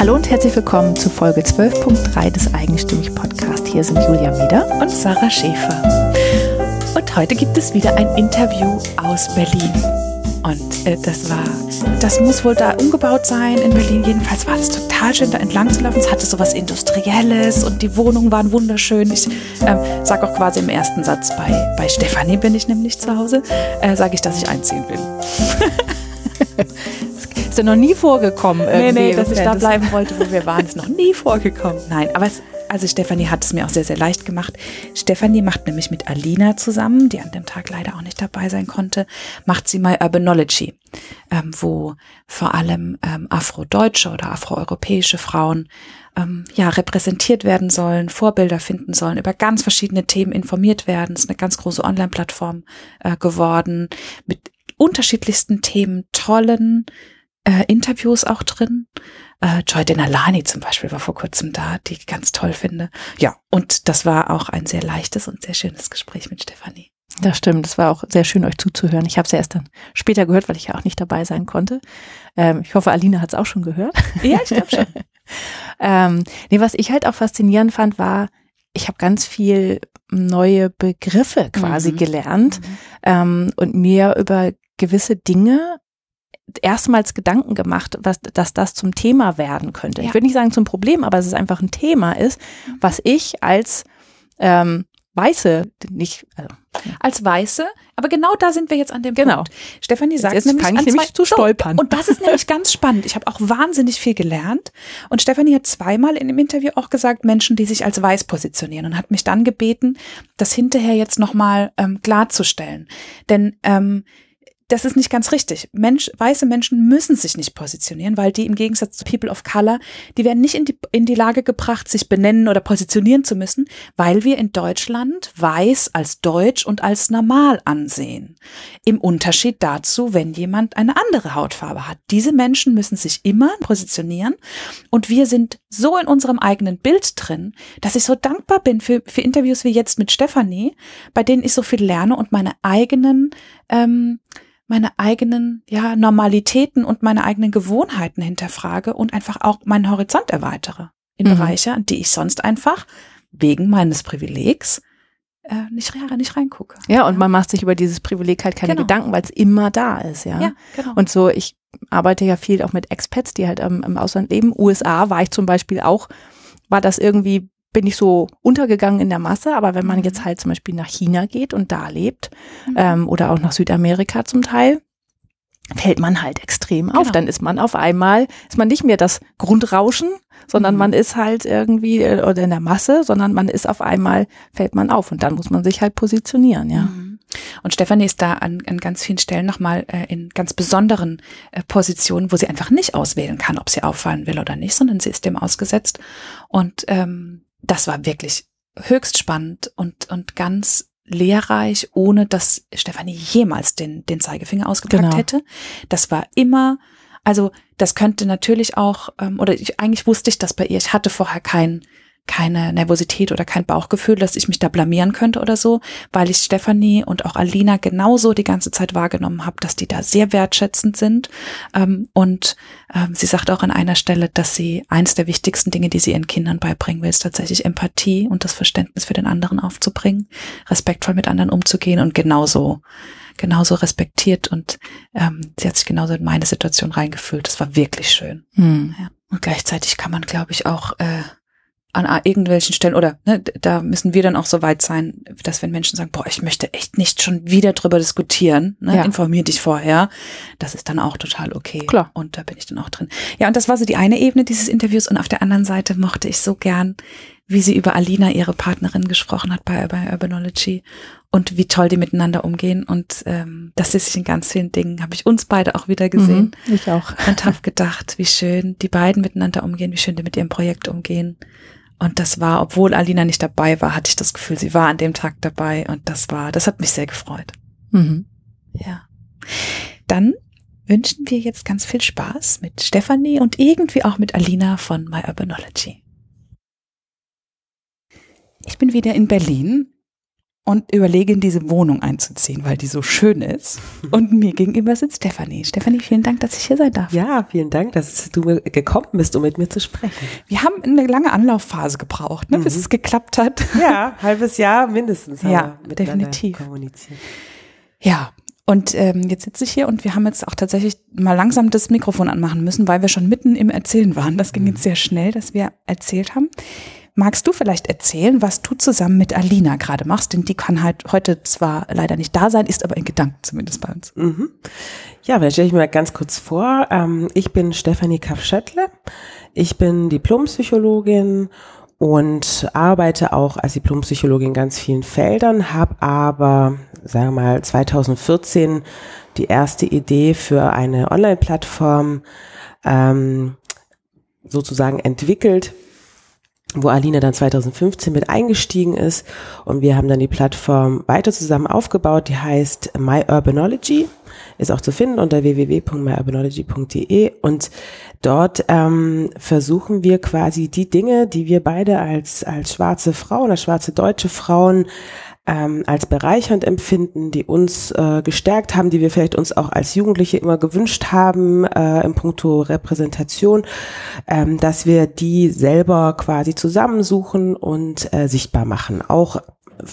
Hallo und herzlich willkommen zu Folge 12.3 des Eigenstimmig Podcast. Hier sind Julia Meder und Sarah Schäfer. Und heute gibt es wieder ein Interview aus Berlin. Und äh, das war, das muss wohl da umgebaut sein in Berlin. Jedenfalls war es total schön, da entlang zu laufen. Es hatte so was Industrielles und die Wohnungen waren wunderschön. Ich äh, sage auch quasi im ersten Satz, bei, bei Stefanie bin ich nämlich zu Hause, äh, sage ich, dass ich einziehen will. Ist ja noch nie vorgekommen. Nee, nee, dass ich da bleiben wollte, wo wir waren, ist noch nie vorgekommen. Nein, aber es, also Stefanie hat es mir auch sehr, sehr leicht gemacht. Stefanie macht nämlich mit Alina zusammen, die an dem Tag leider auch nicht dabei sein konnte, macht sie mal Urbanology, ähm, wo vor allem ähm, afrodeutsche oder afroeuropäische Frauen ähm, ja, repräsentiert werden sollen, Vorbilder finden sollen, über ganz verschiedene Themen informiert werden. Es ist eine ganz große Online-Plattform äh, geworden mit unterschiedlichsten Themen, tollen äh, Interviews auch drin. Äh, Joy Denalani zum Beispiel war vor kurzem da, die ich ganz toll finde. Ja, und das war auch ein sehr leichtes und sehr schönes Gespräch mit Stefanie. Das stimmt, es war auch sehr schön, euch zuzuhören. Ich habe es ja erst dann später gehört, weil ich ja auch nicht dabei sein konnte. Ähm, ich hoffe, Alina hat es auch schon gehört. Ja, ich glaube schon. ähm, nee, was ich halt auch faszinierend fand, war, ich habe ganz viel neue Begriffe quasi mhm. gelernt mhm. ähm, und mir über gewisse Dinge erstmals Gedanken gemacht, was, dass das zum Thema werden könnte. Ja. Ich würde nicht sagen zum Problem, aber dass es einfach ein Thema ist, was ich als ähm, Weiße nicht also, als Weiße, aber genau da sind wir jetzt an dem genau. Punkt. Stefanie sagt jetzt nämlich, fange ich nämlich zu stolpern. So, und das ist nämlich ganz spannend. Ich habe auch wahnsinnig viel gelernt. Und Stefanie hat zweimal in dem Interview auch gesagt, Menschen, die sich als weiß positionieren und hat mich dann gebeten, das hinterher jetzt nochmal ähm, klarzustellen. Denn ähm, das ist nicht ganz richtig. Mensch, weiße Menschen müssen sich nicht positionieren, weil die im Gegensatz zu People of Color, die werden nicht in die, in die Lage gebracht, sich benennen oder positionieren zu müssen, weil wir in Deutschland weiß als deutsch und als normal ansehen. Im Unterschied dazu, wenn jemand eine andere Hautfarbe hat. Diese Menschen müssen sich immer positionieren und wir sind so in unserem eigenen Bild drin, dass ich so dankbar bin für, für Interviews wie jetzt mit Stefanie, bei denen ich so viel lerne und meine eigenen ähm, meine eigenen ja, Normalitäten und meine eigenen Gewohnheiten hinterfrage und einfach auch meinen Horizont erweitere in mhm. Bereiche, die ich sonst einfach wegen meines Privilegs äh, nicht, nicht reingucke. Ja, und man macht sich über dieses Privileg halt keine genau. Gedanken, weil es immer da ist, ja. ja genau. Und so, ich arbeite ja viel auch mit Expats, die halt ähm, im Ausland leben. USA war ich zum Beispiel auch, war das irgendwie bin ich so untergegangen in der Masse, aber wenn man mhm. jetzt halt zum Beispiel nach China geht und da lebt mhm. ähm, oder auch nach Südamerika zum Teil, fällt man halt extrem genau. auf. Dann ist man auf einmal, ist man nicht mehr das Grundrauschen, sondern mhm. man ist halt irgendwie äh, oder in der Masse, sondern man ist auf einmal, fällt man auf und dann muss man sich halt positionieren, ja. Mhm. Und Stefanie ist da an, an ganz vielen Stellen nochmal äh, in ganz besonderen äh, Positionen, wo sie einfach nicht auswählen kann, ob sie auffallen will oder nicht, sondern sie ist dem ausgesetzt. Und ähm, das war wirklich höchst spannend und, und ganz lehrreich, ohne dass Stefanie jemals den, den Zeigefinger ausgepackt genau. hätte. Das war immer, also das könnte natürlich auch, ähm, oder ich, eigentlich wusste ich das bei ihr, ich hatte vorher kein, keine Nervosität oder kein Bauchgefühl, dass ich mich da blamieren könnte oder so, weil ich Stefanie und auch Alina genauso die ganze Zeit wahrgenommen habe, dass die da sehr wertschätzend sind. Ähm, und ähm, sie sagt auch an einer Stelle, dass sie eins der wichtigsten Dinge, die sie ihren Kindern beibringen will, ist tatsächlich Empathie und das Verständnis für den anderen aufzubringen, respektvoll mit anderen umzugehen und genauso genauso respektiert und ähm, sie hat sich genauso in meine Situation reingefühlt. Das war wirklich schön. Hm. Ja. Und gleichzeitig kann man, glaube ich, auch äh, an irgendwelchen Stellen oder ne, da müssen wir dann auch so weit sein, dass wenn Menschen sagen, boah, ich möchte echt nicht schon wieder drüber diskutieren, ne, ja. informier dich vorher, das ist dann auch total okay. Klar. Und da bin ich dann auch drin. Ja, und das war so die eine Ebene dieses Interviews und auf der anderen Seite mochte ich so gern, wie sie über Alina, ihre Partnerin, gesprochen hat bei, bei Urbanology und wie toll die miteinander umgehen und ähm, das ist sich in ganz vielen Dingen, habe ich uns beide auch wieder gesehen. Mhm, ich auch. Und habe gedacht, wie schön die beiden miteinander umgehen, wie schön die mit ihrem Projekt umgehen und das war, obwohl Alina nicht dabei war, hatte ich das Gefühl, sie war an dem Tag dabei und das war, das hat mich sehr gefreut. Mhm. Ja. Dann wünschen wir jetzt ganz viel Spaß mit Stefanie und irgendwie auch mit Alina von My Urbanology. Ich bin wieder in Berlin und überlege, in diese Wohnung einzuziehen, weil die so schön ist. Und mir gegenüber sitzt Stefanie. Stefanie, vielen Dank, dass ich hier sein darf. Ja, vielen Dank, dass du gekommen bist, um mit mir zu sprechen. Wir haben eine lange Anlaufphase gebraucht, ne, mhm. bis es geklappt hat. Ja, halbes Jahr mindestens. ja, definitiv. Kommuniziert. Ja, und ähm, jetzt sitze ich hier und wir haben jetzt auch tatsächlich mal langsam das Mikrofon anmachen müssen, weil wir schon mitten im Erzählen waren. Das ging jetzt sehr schnell, dass wir erzählt haben. Magst du vielleicht erzählen, was du zusammen mit Alina gerade machst? Denn die kann halt heute zwar leider nicht da sein, ist aber in Gedanken zumindest bei uns. Mhm. Ja, vielleicht stelle ich mir ganz kurz vor. Ähm, ich bin Stefanie Kaffschöttle. Ich bin Diplompsychologin und arbeite auch als Diplompsychologin in ganz vielen Feldern, habe aber, sagen wir mal, 2014 die erste Idee für eine Online-Plattform ähm, sozusagen entwickelt, wo Alina dann 2015 mit eingestiegen ist. Und wir haben dann die Plattform weiter zusammen aufgebaut, die heißt My Urbanology, ist auch zu finden unter www.myurbanology.de und dort ähm, versuchen wir quasi die Dinge, die wir beide als, als schwarze Frauen, als schwarze deutsche Frauen ähm, als bereichernd empfinden, die uns äh, gestärkt haben, die wir vielleicht uns auch als Jugendliche immer gewünscht haben äh, im Punkto Repräsentation, ähm, dass wir die selber quasi zusammensuchen und äh, sichtbar machen. Auch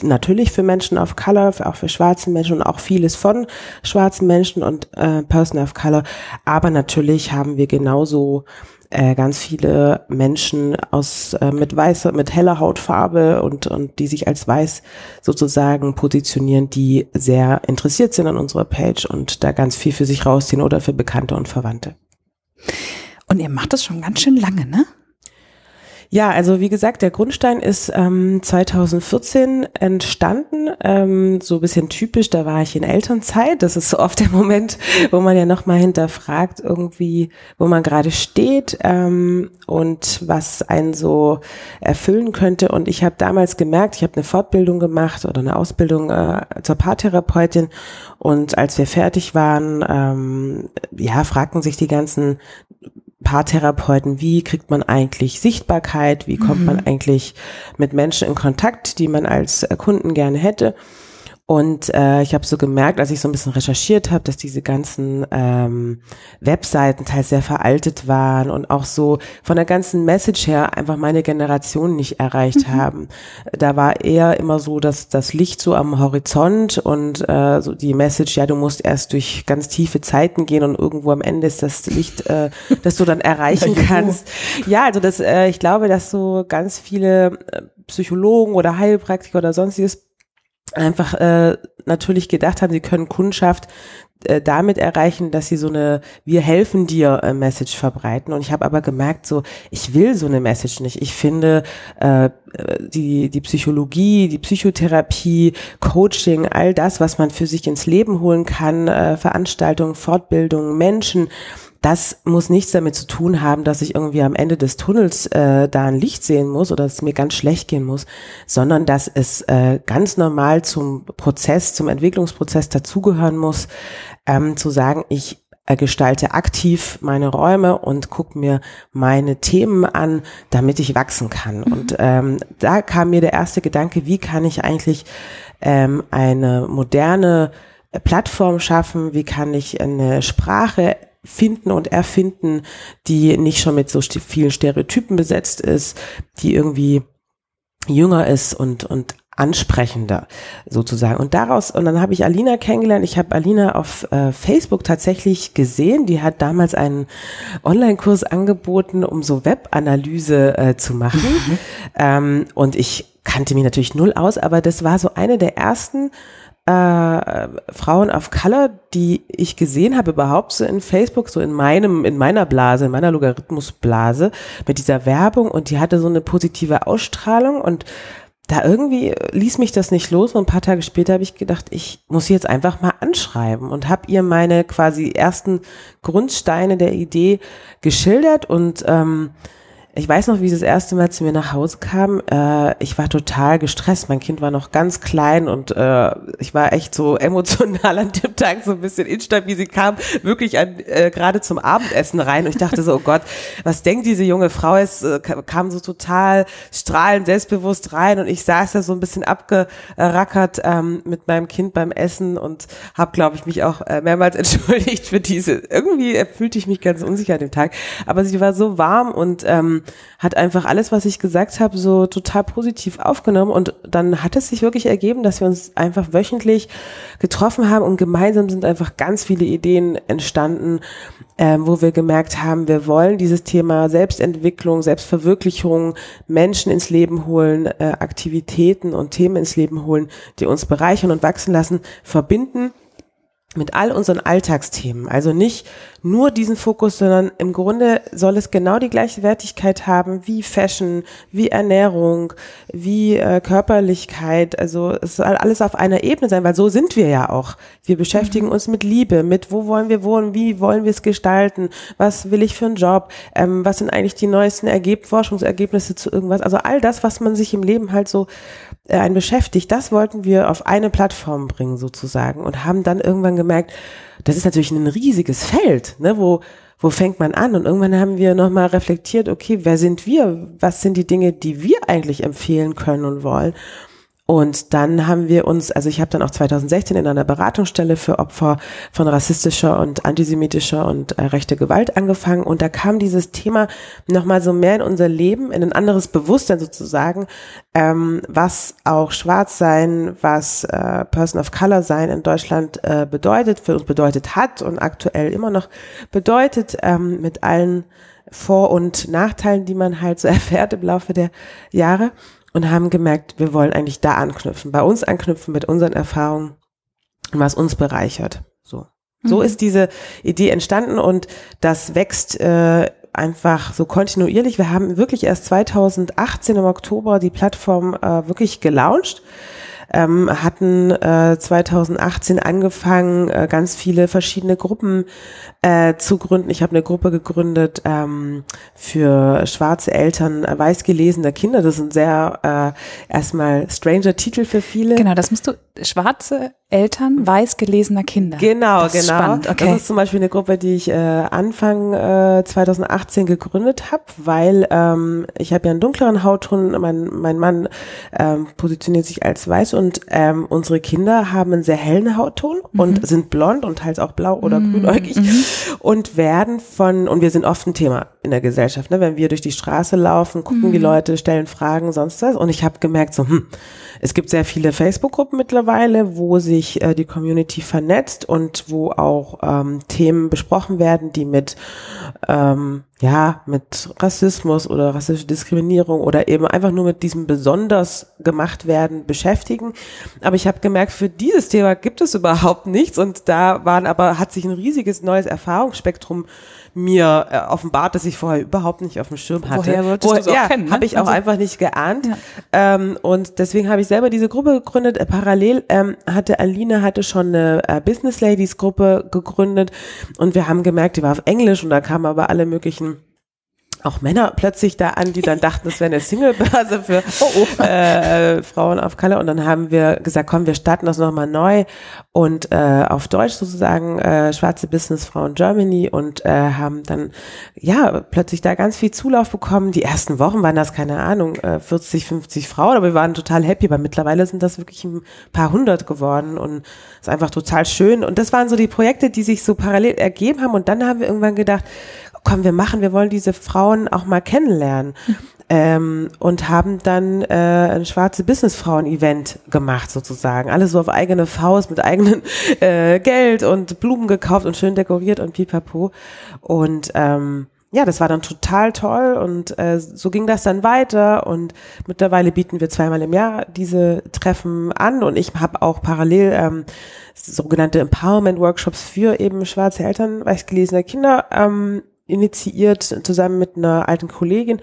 natürlich für Menschen of Color, auch für schwarze Menschen und auch vieles von schwarzen Menschen und äh, Person of Color. Aber natürlich haben wir genauso äh, ganz viele Menschen aus äh, mit weißer, mit heller Hautfarbe und und die sich als weiß sozusagen positionieren, die sehr interessiert sind an unserer Page und da ganz viel für sich rausziehen oder für Bekannte und Verwandte. Und ihr macht das schon ganz schön lange, ne? Ja, also wie gesagt, der Grundstein ist ähm, 2014 entstanden, ähm, so bisschen typisch, da war ich in Elternzeit. Das ist so oft der Moment, wo man ja nochmal hinterfragt, irgendwie, wo man gerade steht ähm, und was einen so erfüllen könnte. Und ich habe damals gemerkt, ich habe eine Fortbildung gemacht oder eine Ausbildung äh, zur Paartherapeutin und als wir fertig waren, ähm, ja, fragten sich die ganzen Paartherapeuten, wie kriegt man eigentlich Sichtbarkeit, wie kommt mhm. man eigentlich mit Menschen in Kontakt, die man als Kunden gerne hätte. Und äh, ich habe so gemerkt, als ich so ein bisschen recherchiert habe, dass diese ganzen ähm, Webseiten teils sehr veraltet waren und auch so von der ganzen Message her einfach meine Generation nicht erreicht mhm. haben. Da war eher immer so, dass das Licht so am Horizont und äh, so die Message, ja, du musst erst durch ganz tiefe Zeiten gehen und irgendwo am Ende ist das Licht, äh, das du dann erreichen kannst. Ja, also das, äh, ich glaube, dass so ganz viele äh, Psychologen oder Heilpraktiker oder sonstiges einfach äh, natürlich gedacht haben, sie können Kundschaft äh, damit erreichen, dass sie so eine Wir helfen dir äh, Message verbreiten. Und ich habe aber gemerkt, so ich will so eine Message nicht. Ich finde äh, die die Psychologie, die Psychotherapie, Coaching, all das, was man für sich ins Leben holen kann, äh, Veranstaltungen, Fortbildungen, Menschen das muss nichts damit zu tun haben, dass ich irgendwie am Ende des Tunnels äh, da ein Licht sehen muss oder dass es mir ganz schlecht gehen muss, sondern dass es äh, ganz normal zum Prozess, zum Entwicklungsprozess dazugehören muss, ähm, zu sagen, ich äh, gestalte aktiv meine Räume und gucke mir meine Themen an, damit ich wachsen kann. Mhm. Und ähm, da kam mir der erste Gedanke, wie kann ich eigentlich ähm, eine moderne Plattform schaffen, wie kann ich eine Sprache finden und erfinden, die nicht schon mit so vielen Stereotypen besetzt ist, die irgendwie jünger ist und, und ansprechender sozusagen. Und daraus, und dann habe ich Alina kennengelernt. Ich habe Alina auf äh, Facebook tatsächlich gesehen. Die hat damals einen Online-Kurs angeboten, um so Webanalyse äh, zu machen. Mhm. Ähm, und ich kannte mich natürlich null aus, aber das war so eine der ersten äh, Frauen of Color, die ich gesehen habe überhaupt so in Facebook, so in meinem, in meiner Blase, in meiner Logarithmusblase mit dieser Werbung und die hatte so eine positive Ausstrahlung und da irgendwie ließ mich das nicht los und ein paar Tage später habe ich gedacht, ich muss sie jetzt einfach mal anschreiben und habe ihr meine quasi ersten Grundsteine der Idee geschildert und ähm, ich weiß noch, wie sie das erste Mal zu mir nach Hause kam. Äh, ich war total gestresst. Mein Kind war noch ganz klein und äh, ich war echt so emotional an dem Tag so ein bisschen instabil. Sie kam wirklich an, äh, gerade zum Abendessen rein und ich dachte so, oh Gott, was denkt diese junge Frau? Es äh, kam so total strahlend, selbstbewusst rein und ich saß da so ein bisschen abgerackert ähm, mit meinem Kind beim Essen und habe, glaube ich, mich auch äh, mehrmals entschuldigt für diese. Irgendwie fühlte ich mich ganz unsicher an dem Tag. Aber sie war so warm und ähm, hat einfach alles, was ich gesagt habe, so total positiv aufgenommen. Und dann hat es sich wirklich ergeben, dass wir uns einfach wöchentlich getroffen haben und gemeinsam sind einfach ganz viele Ideen entstanden, ähm, wo wir gemerkt haben, wir wollen dieses Thema Selbstentwicklung, Selbstverwirklichung, Menschen ins Leben holen, äh, Aktivitäten und Themen ins Leben holen, die uns bereichern und wachsen lassen, verbinden mit all unseren Alltagsthemen. Also nicht nur diesen Fokus, sondern im Grunde soll es genau die gleiche Wertigkeit haben wie Fashion, wie Ernährung, wie äh, Körperlichkeit. Also es soll alles auf einer Ebene sein, weil so sind wir ja auch. Wir beschäftigen mhm. uns mit Liebe, mit wo wollen wir wohnen, wie wollen wir es gestalten, was will ich für einen Job, ähm, was sind eigentlich die neuesten Ergeb Forschungsergebnisse zu irgendwas. Also all das, was man sich im Leben halt so äh, ein beschäftigt, das wollten wir auf eine Plattform bringen sozusagen und haben dann irgendwann gemerkt, das ist natürlich ein riesiges Feld, ne, wo wo fängt man an? Und irgendwann haben wir nochmal reflektiert, okay, wer sind wir? Was sind die Dinge, die wir eigentlich empfehlen können und wollen? Und dann haben wir uns, also ich habe dann auch 2016 in einer Beratungsstelle für Opfer von rassistischer und antisemitischer und äh, rechter Gewalt angefangen. Und da kam dieses Thema nochmal so mehr in unser Leben, in ein anderes Bewusstsein sozusagen, ähm, was auch Schwarz sein, was äh, Person of Color sein in Deutschland äh, bedeutet, für uns bedeutet hat und aktuell immer noch bedeutet, ähm, mit allen Vor- und Nachteilen, die man halt so erfährt im Laufe der Jahre und haben gemerkt, wir wollen eigentlich da anknüpfen, bei uns anknüpfen mit unseren Erfahrungen und was uns bereichert. So. So mhm. ist diese Idee entstanden und das wächst äh, einfach so kontinuierlich. Wir haben wirklich erst 2018 im Oktober die Plattform äh, wirklich gelauncht ähm, hatten äh, 2018 angefangen, äh, ganz viele verschiedene Gruppen äh, zu gründen. Ich habe eine Gruppe gegründet ähm, für schwarze Eltern äh, weiß gelesener Kinder. Das ist ein sehr äh, erstmal stranger Titel für viele. Genau, das musst du schwarze Eltern weiß gelesener Kinder. Genau, das genau. Spannend. Okay. Das ist zum Beispiel eine Gruppe, die ich äh, Anfang äh, 2018 gegründet habe, weil ähm, ich habe ja einen dunkleren Hautton, mein, mein Mann ähm, positioniert sich als weiß und ähm, unsere Kinder haben einen sehr hellen Hautton mhm. und sind blond und teils auch blau oder mhm. grünäugig mhm. und werden von, und wir sind oft ein Thema in der Gesellschaft, ne? wenn wir durch die Straße laufen, gucken die mhm. Leute, stellen Fragen, sonst was und ich habe gemerkt so, hm, es gibt sehr viele Facebook-Gruppen mittlerweile, wo sich äh, die Community vernetzt und wo auch ähm, Themen besprochen werden, die mit ähm, ja mit Rassismus oder rassische Diskriminierung oder eben einfach nur mit diesem besonders gemacht werden beschäftigen. Aber ich habe gemerkt, für dieses Thema gibt es überhaupt nichts und da waren aber hat sich ein riesiges neues Erfahrungsspektrum mir äh, offenbart, dass ich vorher überhaupt nicht auf dem Schirm hatte. Woher wolltest Wo, du ja, kennen? Ne? Habe ich auch also, einfach nicht geahnt. Ja. Ähm, und deswegen habe ich selber diese Gruppe gegründet. Äh, parallel ähm, hatte Aline hatte schon eine äh, Business Ladies Gruppe gegründet und wir haben gemerkt, die war auf Englisch und da kamen aber alle möglichen auch Männer plötzlich da an, die dann dachten, das wäre eine Singlebörse für oh, oh. Äh, Frauen auf Kalle. Und dann haben wir gesagt, komm, wir starten das nochmal neu und äh, auf Deutsch sozusagen äh, Schwarze Businessfrauen Germany und äh, haben dann ja plötzlich da ganz viel Zulauf bekommen. Die ersten Wochen waren das, keine Ahnung, äh, 40, 50 Frauen, aber wir waren total happy, aber mittlerweile sind das wirklich ein paar hundert geworden und ist einfach total schön. Und das waren so die Projekte, die sich so parallel ergeben haben. Und dann haben wir irgendwann gedacht, komm, wir machen, wir wollen diese Frauen auch mal kennenlernen. Ähm, und haben dann äh, ein schwarze Businessfrauen-Event gemacht sozusagen. Alles so auf eigene Faust mit eigenem äh, Geld und Blumen gekauft und schön dekoriert und pipapo. Und ähm, ja, das war dann total toll und äh, so ging das dann weiter und mittlerweile bieten wir zweimal im Jahr diese Treffen an und ich habe auch parallel ähm, sogenannte Empowerment-Workshops für eben schwarze Eltern, weißgelesene Kinder ähm, initiiert, zusammen mit einer alten Kollegin.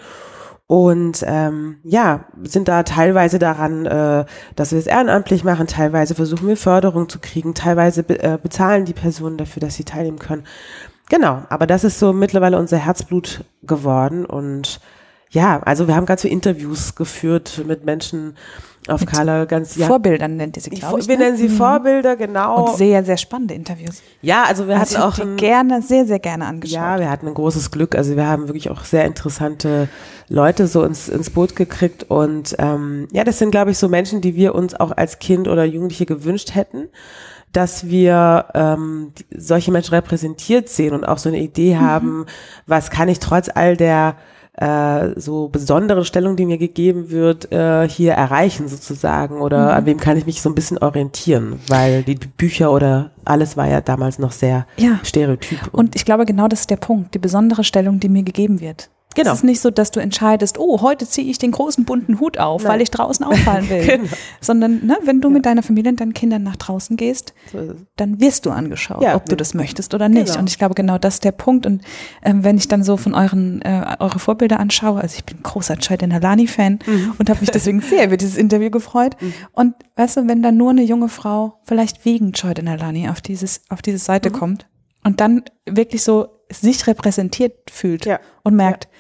Und ähm, ja, sind da teilweise daran, äh, dass wir es ehrenamtlich machen, teilweise versuchen wir Förderung zu kriegen, teilweise be äh, bezahlen die Personen dafür, dass sie teilnehmen können. Genau, aber das ist so mittlerweile unser Herzblut geworden und ja, also wir haben ganz viele Interviews geführt mit Menschen auf mit Color, ganz ja. Vorbildern nennt ihr sie, glaube ich. Wir ne? nennen sie mhm. Vorbilder, genau. Und sehr, sehr spannende Interviews. Ja, also wir also hatten auch ein, gerne, sehr, sehr gerne angeschaut. Ja, wir hatten ein großes Glück. Also wir haben wirklich auch sehr interessante Leute so ins, ins Boot gekriegt und ähm, ja, das sind, glaube ich, so Menschen, die wir uns auch als Kind oder Jugendliche gewünscht hätten dass wir ähm, solche Menschen repräsentiert sehen und auch so eine Idee mhm. haben, was kann ich trotz all der äh, so besondere Stellung, die mir gegeben wird, äh, hier erreichen sozusagen oder mhm. an wem kann ich mich so ein bisschen orientieren, weil die Bücher oder alles war ja damals noch sehr ja. stereotyp. Und ich glaube, genau das ist der Punkt, die besondere Stellung, die mir gegeben wird. Genau. Es ist nicht so, dass du entscheidest, oh, heute ziehe ich den großen bunten Hut auf, Nein. weil ich draußen auffallen will. genau. Sondern ne, wenn du ja. mit deiner Familie und deinen Kindern nach draußen gehst, so dann wirst du angeschaut, ja, ob du das möchtest oder nicht. Genau. Und ich glaube, genau das ist der Punkt. Und ähm, wenn ich dann so von euren äh, eure Vorbilder anschaue, also ich bin großer Chayden Halani-Fan mhm. und habe mich deswegen sehr über dieses Interview gefreut. Mhm. Und weißt du, wenn dann nur eine junge Frau vielleicht wegen Chayden Halani auf dieses auf diese Seite mhm. kommt und dann wirklich so sich repräsentiert fühlt ja. und merkt, ja.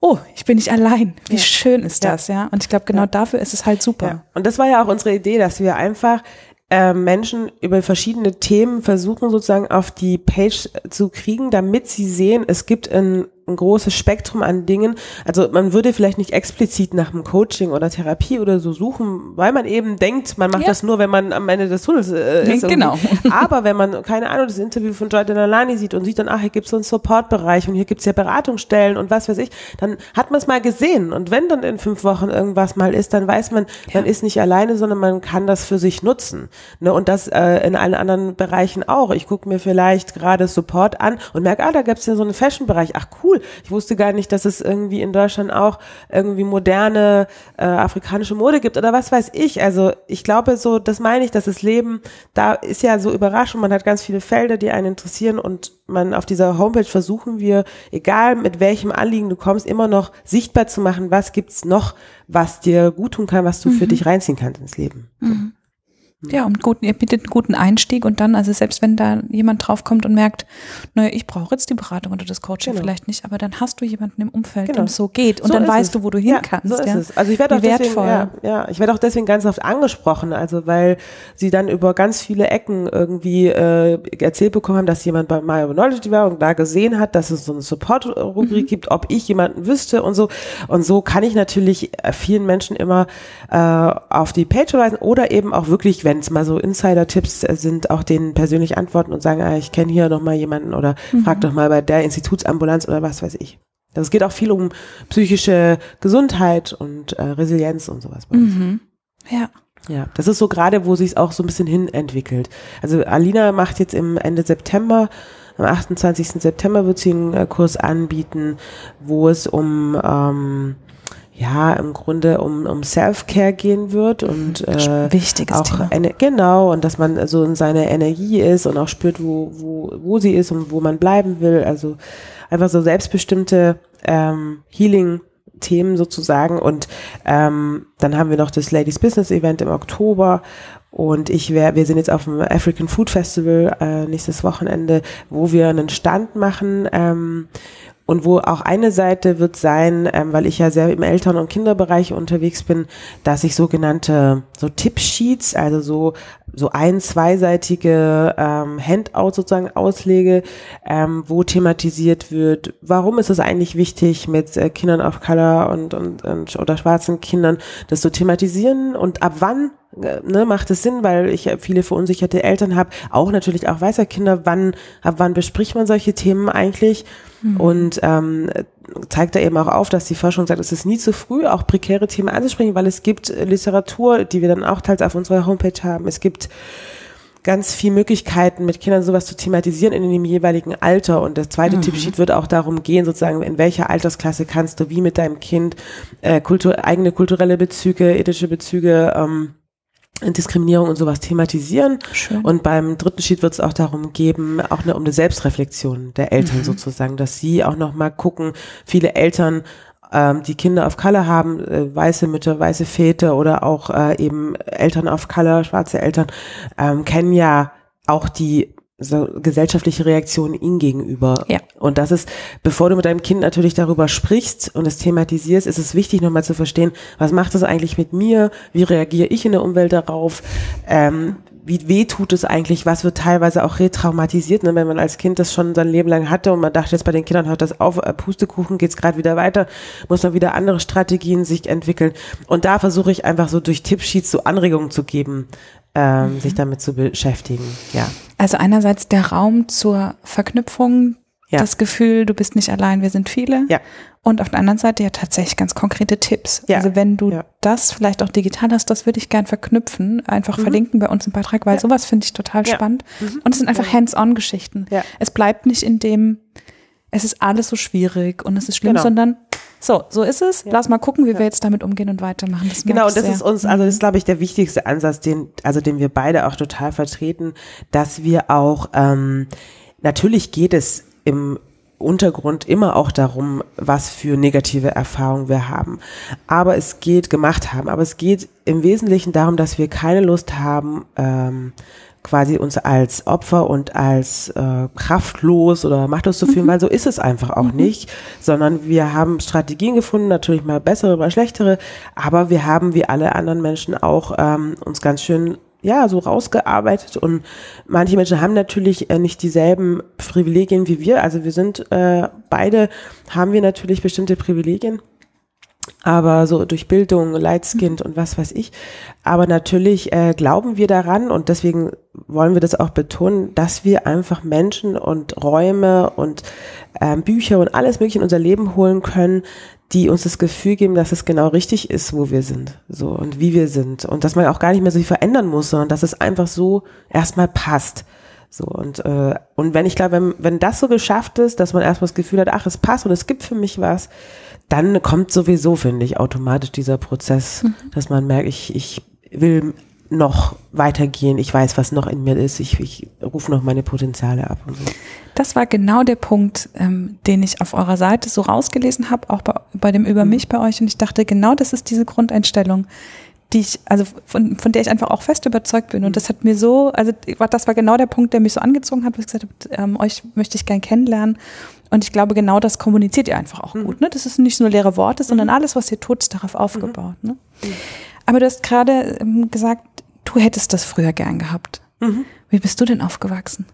oh, ich bin nicht allein. Wie ja. schön ist das, ja? Und ich glaube, genau dafür ist es halt super. Und das war ja auch unsere Idee, dass wir einfach äh, Menschen über verschiedene Themen versuchen sozusagen auf die Page zu kriegen, damit sie sehen, es gibt ein ein großes Spektrum an Dingen. Also man würde vielleicht nicht explizit nach einem Coaching oder Therapie oder so suchen, weil man eben denkt, man macht ja. das nur, wenn man am Ende des Tunnels äh, ist. Genau. Aber wenn man, keine Ahnung, das Interview von Jordan Alani sieht und sieht dann, ach, hier gibt es so einen Supportbereich und hier gibt es ja Beratungsstellen und was weiß ich, dann hat man es mal gesehen. Und wenn dann in fünf Wochen irgendwas mal ist, dann weiß man, ja. man ist nicht alleine, sondern man kann das für sich nutzen. Ne? Und das äh, in allen anderen Bereichen auch. Ich gucke mir vielleicht gerade Support an und merke, ah, da gibt es ja so einen Fashion-Bereich. Ach cool, ich wusste gar nicht, dass es irgendwie in Deutschland auch irgendwie moderne äh, afrikanische Mode gibt oder was weiß ich. Also ich glaube so, das meine ich, dass das Leben, da ist ja so überraschend, man hat ganz viele Felder, die einen interessieren und man auf dieser Homepage versuchen wir, egal mit welchem Anliegen du kommst, immer noch sichtbar zu machen, was gibt's noch, was dir gut tun kann, was du mhm. für dich reinziehen kannst ins Leben. Mhm. Ja, und guten, ihr bietet einen guten Einstieg und dann, also selbst wenn da jemand draufkommt und merkt, naja, ich brauche jetzt die Beratung oder das Coaching genau. vielleicht nicht, aber dann hast du jemanden im Umfeld, genau. dem es so geht und so dann weißt es. du, wo du hin ja, kannst. So ist ja. es. Also ich werde auch deswegen, ja, ja, ich werde auch deswegen ganz oft angesprochen, also weil sie dann über ganz viele Ecken irgendwie äh, erzählt bekommen haben, dass jemand bei My Knowledge war und da gesehen hat, dass es so eine Support-Rubrik mhm. gibt, ob ich jemanden wüsste und so. Und so kann ich natürlich äh, vielen Menschen immer äh, auf die Page weisen oder eben auch wirklich, wenn es mal so Insider-Tipps sind, auch denen persönlich antworten und sagen, ah, ich kenne hier noch mal jemanden oder mhm. frag doch mal bei der Institutsambulanz oder was weiß ich. Also es geht auch viel um psychische Gesundheit und äh, Resilienz und sowas bei uns. Mhm. Ja. Ja, das ist so gerade, wo sich es auch so ein bisschen hin entwickelt. Also Alina macht jetzt im Ende September, am 28. September wird sie einen äh, Kurs anbieten, wo es um ähm, ja im Grunde um, um Self-Care gehen wird und äh, wichtiges auch Thema. Eine, genau und dass man so in seiner Energie ist und auch spürt, wo, wo, wo sie ist und wo man bleiben will. Also einfach so selbstbestimmte ähm, Healing Themen sozusagen und ähm, dann haben wir noch das Ladies Business Event im Oktober und ich wär, wir sind jetzt auf dem African Food Festival äh, nächstes Wochenende, wo wir einen Stand machen ähm, und wo auch eine Seite wird sein, ähm, weil ich ja sehr im Eltern- und Kinderbereich unterwegs bin, dass ich sogenannte so Tippsheets, also so so ein, zweiseitige ähm, Handout sozusagen auslege, ähm, wo thematisiert wird, warum ist es eigentlich wichtig, mit äh, Kindern of Color und, und, und oder schwarzen Kindern das zu thematisieren und ab wann äh, ne, macht es Sinn, weil ich viele verunsicherte Eltern habe, auch natürlich auch weißer Kinder, wann, ab wann bespricht man solche Themen eigentlich? Mhm. Und ähm, zeigt da eben auch auf, dass die Forschung sagt, es ist nie zu früh, auch prekäre Themen anzusprechen, weil es gibt Literatur, die wir dann auch teils auf unserer Homepage haben. Es gibt ganz viel Möglichkeiten, mit Kindern sowas zu thematisieren in dem jeweiligen Alter. Und das zweite mhm. Tippsheet wird auch darum gehen, sozusagen, in welcher Altersklasse kannst du wie mit deinem Kind äh, Kultur, eigene kulturelle Bezüge, ethische Bezüge ähm, Diskriminierung und sowas thematisieren. Schön. Und beim dritten Sheet wird es auch darum geben, auch eine, um eine Selbstreflexion der Eltern mhm. sozusagen, dass sie auch nochmal gucken, viele Eltern ähm, die Kinder auf Color haben, äh, weiße Mütter, weiße Väter oder auch äh, eben Eltern auf Color, schwarze Eltern, ähm, kennen ja auch die so gesellschaftliche Reaktionen ihm gegenüber. Ja. Und das ist, bevor du mit deinem Kind natürlich darüber sprichst und es thematisierst, ist es wichtig, nochmal zu verstehen, was macht es eigentlich mit mir? Wie reagiere ich in der Umwelt darauf? Ähm, wie weh tut es eigentlich, was wird teilweise auch retraumatisiert, ne? wenn man als Kind das schon sein Leben lang hatte und man dachte jetzt bei den Kindern hört das auf, äh, Pustekuchen geht's gerade wieder weiter, muss man wieder andere Strategien sich entwickeln und da versuche ich einfach so durch Tippsheets so Anregungen zu geben, ähm, mhm. sich damit zu beschäftigen, ja. Also einerseits der Raum zur Verknüpfung, ja. das Gefühl, du bist nicht allein, wir sind viele. Ja. Und auf der anderen Seite ja tatsächlich ganz konkrete Tipps. Ja. Also wenn du ja. das vielleicht auch digital hast, das würde ich gern verknüpfen, einfach mhm. verlinken bei uns im Beitrag, weil ja. sowas finde ich total spannend. Mhm. Und es sind einfach Hands-on-Geschichten. Es bleibt nicht in dem, es ist alles so schwierig und es ist schlimm, genau. sondern so, so ist es. Lass mal gucken, wie wir jetzt damit umgehen und weitermachen. Das genau, und das sehr. ist uns, also das ist, glaube ich, der wichtigste Ansatz, den, also den wir beide auch total vertreten, dass wir auch, ähm, natürlich geht es im Untergrund immer auch darum, was für negative Erfahrungen wir haben. Aber es geht gemacht haben. Aber es geht im Wesentlichen darum, dass wir keine Lust haben, ähm, quasi uns als Opfer und als äh, kraftlos oder machtlos zu fühlen, mhm. weil so ist es einfach auch mhm. nicht, sondern wir haben Strategien gefunden, natürlich mal bessere, mal schlechtere, aber wir haben wie alle anderen Menschen auch ähm, uns ganz schön ja, so rausgearbeitet und manche Menschen haben natürlich äh, nicht dieselben Privilegien wie wir. Also wir sind äh, beide, haben wir natürlich bestimmte Privilegien, aber so durch Bildung, Lightskind und was weiß ich. Aber natürlich äh, glauben wir daran und deswegen wollen wir das auch betonen, dass wir einfach Menschen und Räume und ähm, Bücher und alles Mögliche in unser Leben holen können, die uns das Gefühl geben, dass es genau richtig ist, wo wir sind, so und wie wir sind und dass man auch gar nicht mehr so viel verändern muss, sondern dass es einfach so erstmal passt. So und äh, und wenn ich glaube, wenn, wenn das so geschafft ist, dass man erstmal das Gefühl hat, ach, es passt und es gibt für mich was, dann kommt sowieso, finde ich, automatisch dieser Prozess, mhm. dass man merkt, ich, ich will noch weitergehen, ich weiß, was noch in mir ist, ich, ich rufe noch meine Potenziale ab so. Das war genau der Punkt, ähm, den ich auf eurer Seite so rausgelesen habe, auch bei, bei dem Über mhm. mich bei euch. Und ich dachte, genau das ist diese Grundeinstellung, die ich, also von, von der ich einfach auch fest überzeugt bin. Und mhm. das hat mir so, also das war genau der Punkt, der mich so angezogen hat, wo ich gesagt habe, ähm, euch möchte ich gern kennenlernen. Und ich glaube, genau das kommuniziert ihr einfach auch mhm. gut. Ne? Das ist nicht nur leere Worte, sondern mhm. alles, was ihr tut, ist darauf aufgebaut. Ne? Aber du hast gerade ähm, gesagt, du hättest das früher gern gehabt. Wie bist du denn aufgewachsen?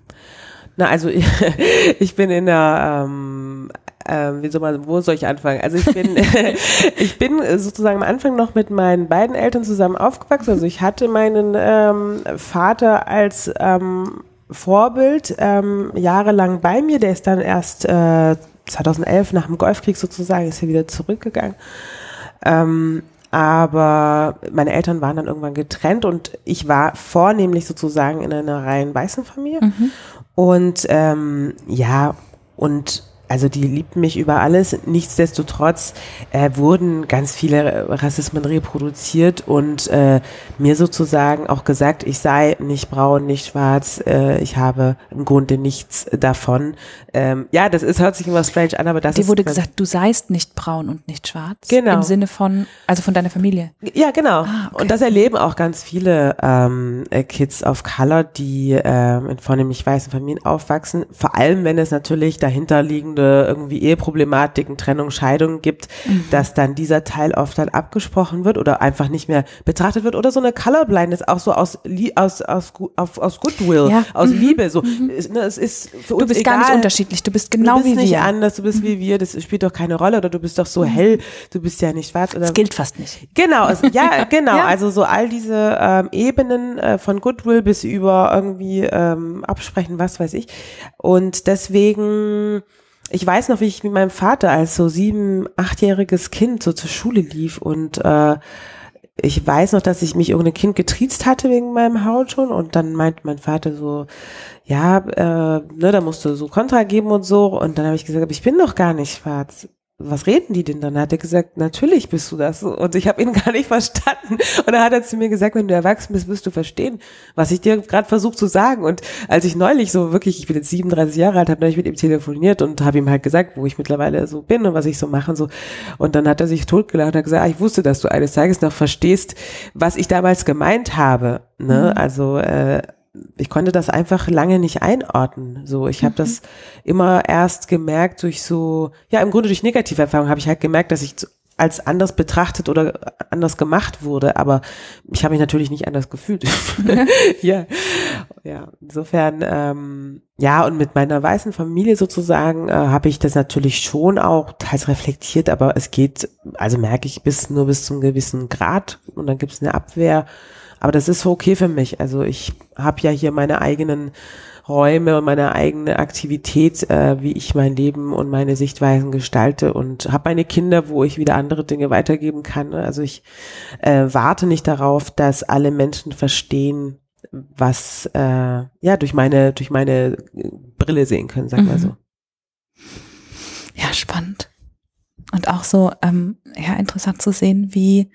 Na, also ich, ich bin in der, ähm, äh, wie soll man, wo soll ich anfangen? Also ich bin, ich bin sozusagen am Anfang noch mit meinen beiden Eltern zusammen aufgewachsen. Also ich hatte meinen ähm, Vater als ähm, Vorbild ähm, jahrelang bei mir. Der ist dann erst äh, 2011 nach dem Golfkrieg sozusagen, ist er wieder zurückgegangen. Ähm, aber meine Eltern waren dann irgendwann getrennt und ich war vornehmlich sozusagen in einer rein weißen Familie. Mhm. Und ähm, ja, und also die liebten mich über alles. Nichtsdestotrotz äh, wurden ganz viele Rassismen reproduziert und äh, mir sozusagen auch gesagt, ich sei nicht braun, nicht schwarz, äh, ich habe im Grunde nichts davon. Ähm, ja, das ist, hört sich immer strange an, aber das Dir ist. wurde gesagt, du seist nicht braun und nicht schwarz. Genau. Im Sinne von, also von deiner Familie. Ja, genau. Ah, okay. Und das erleben auch ganz viele ähm, äh, Kids of Color, die ähm, in vornehmlich weißen Familien aufwachsen. Vor allem, wenn es natürlich dahinterliegende grundlegende irgendwie Eheproblematiken, Trennung, Scheidung gibt, mhm. dass dann dieser Teil oft dann abgesprochen wird oder einfach nicht mehr betrachtet wird oder so eine Colorblindness auch so aus aus aus aus, aus Goodwill, ja. aus mhm. Liebe so. Mhm. Ne, es ist für du bist egal. gar nicht unterschiedlich, du bist genau du bist wie nicht wir. anders, du bist wie mhm. wir, das spielt doch keine Rolle oder du bist doch so mhm. hell, du bist ja nicht schwarz oder Das gilt fast nicht. Genau, also, ja, genau, ja. also so all diese ähm, Ebenen äh, von Goodwill bis über irgendwie ähm, absprechen, was weiß ich. Und deswegen ich weiß noch, wie ich mit meinem Vater als so sieben, achtjähriges Kind so zur Schule lief und äh, ich weiß noch, dass ich mich irgendein Kind getriezt hatte wegen meinem Haut schon und dann meint mein Vater so, ja, äh, ne, da musst du so Kontra geben und so. Und dann habe ich gesagt, ich bin doch gar nicht schwarz was reden die denn dann? Da hat er gesagt, natürlich bist du das. Und ich habe ihn gar nicht verstanden. Und dann hat er zu mir gesagt, wenn du erwachsen bist, wirst du verstehen, was ich dir gerade versuche zu sagen. Und als ich neulich so wirklich, ich bin jetzt 37 Jahre alt, habe neulich mit ihm telefoniert und habe ihm halt gesagt, wo ich mittlerweile so bin und was ich so mache und so. Und dann hat er sich totgelacht und hat gesagt, ah, ich wusste, dass du eines Tages noch verstehst, was ich damals gemeint habe. Ne? Mhm. Also äh, ich konnte das einfach lange nicht einordnen. So, ich habe mhm. das immer erst gemerkt durch so, ja, im Grunde durch negative Erfahrungen habe ich halt gemerkt, dass ich als anders betrachtet oder anders gemacht wurde, aber ich habe mich natürlich nicht anders gefühlt. ja, ja. Insofern, ähm, ja, und mit meiner weißen Familie sozusagen äh, habe ich das natürlich schon auch teils reflektiert, aber es geht, also merke ich bis nur bis zum gewissen Grad und dann gibt es eine Abwehr. Aber das ist okay für mich. Also ich habe ja hier meine eigenen Räume und meine eigene Aktivität, äh, wie ich mein Leben und meine Sichtweisen gestalte und habe meine Kinder, wo ich wieder andere Dinge weitergeben kann. Also ich äh, warte nicht darauf, dass alle Menschen verstehen, was äh, ja durch meine durch meine Brille sehen können, wir mhm. so. Ja, spannend. Und auch so ähm, ja interessant zu sehen, wie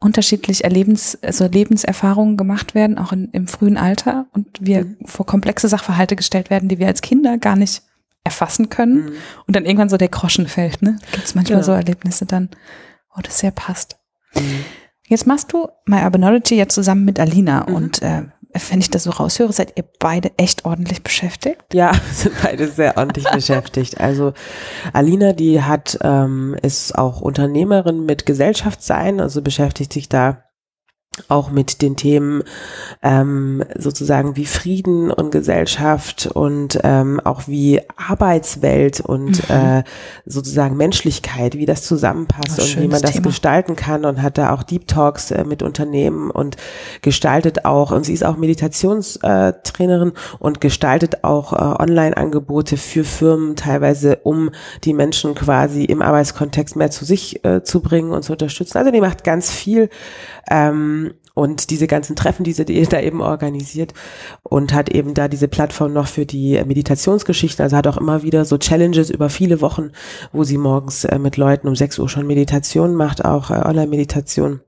unterschiedlich Erlebens, also Lebenserfahrungen gemacht werden, auch in, im frühen Alter und wir mhm. vor komplexe Sachverhalte gestellt werden, die wir als Kinder gar nicht erfassen können mhm. und dann irgendwann so der Groschen fällt. Ne? Gibt es manchmal ja. so Erlebnisse dann, wo das sehr passt. Mhm. Jetzt machst du My Urbanology ja zusammen mit Alina mhm. und äh, wenn ich das so raushöre, seid ihr beide echt ordentlich beschäftigt? Ja, sind beide sehr ordentlich beschäftigt. Also Alina, die hat, ähm, ist auch Unternehmerin mit Gesellschaftssein, also beschäftigt sich da auch mit den Themen ähm, sozusagen wie Frieden und Gesellschaft und ähm, auch wie Arbeitswelt und mhm. äh, sozusagen Menschlichkeit, wie das zusammenpasst oh, und wie man das Thema. gestalten kann und hat da auch Deep Talks äh, mit Unternehmen und gestaltet auch, und sie ist auch Meditationstrainerin und gestaltet auch äh, Online-Angebote für Firmen teilweise, um die Menschen quasi im Arbeitskontext mehr zu sich äh, zu bringen und zu unterstützen. Also die macht ganz viel ähm, und diese ganzen Treffen, die sie da eben organisiert und hat eben da diese Plattform noch für die Meditationsgeschichten. Also hat auch immer wieder so Challenges über viele Wochen, wo sie morgens äh, mit Leuten um 6 Uhr schon Meditation macht, auch äh, Online-Meditation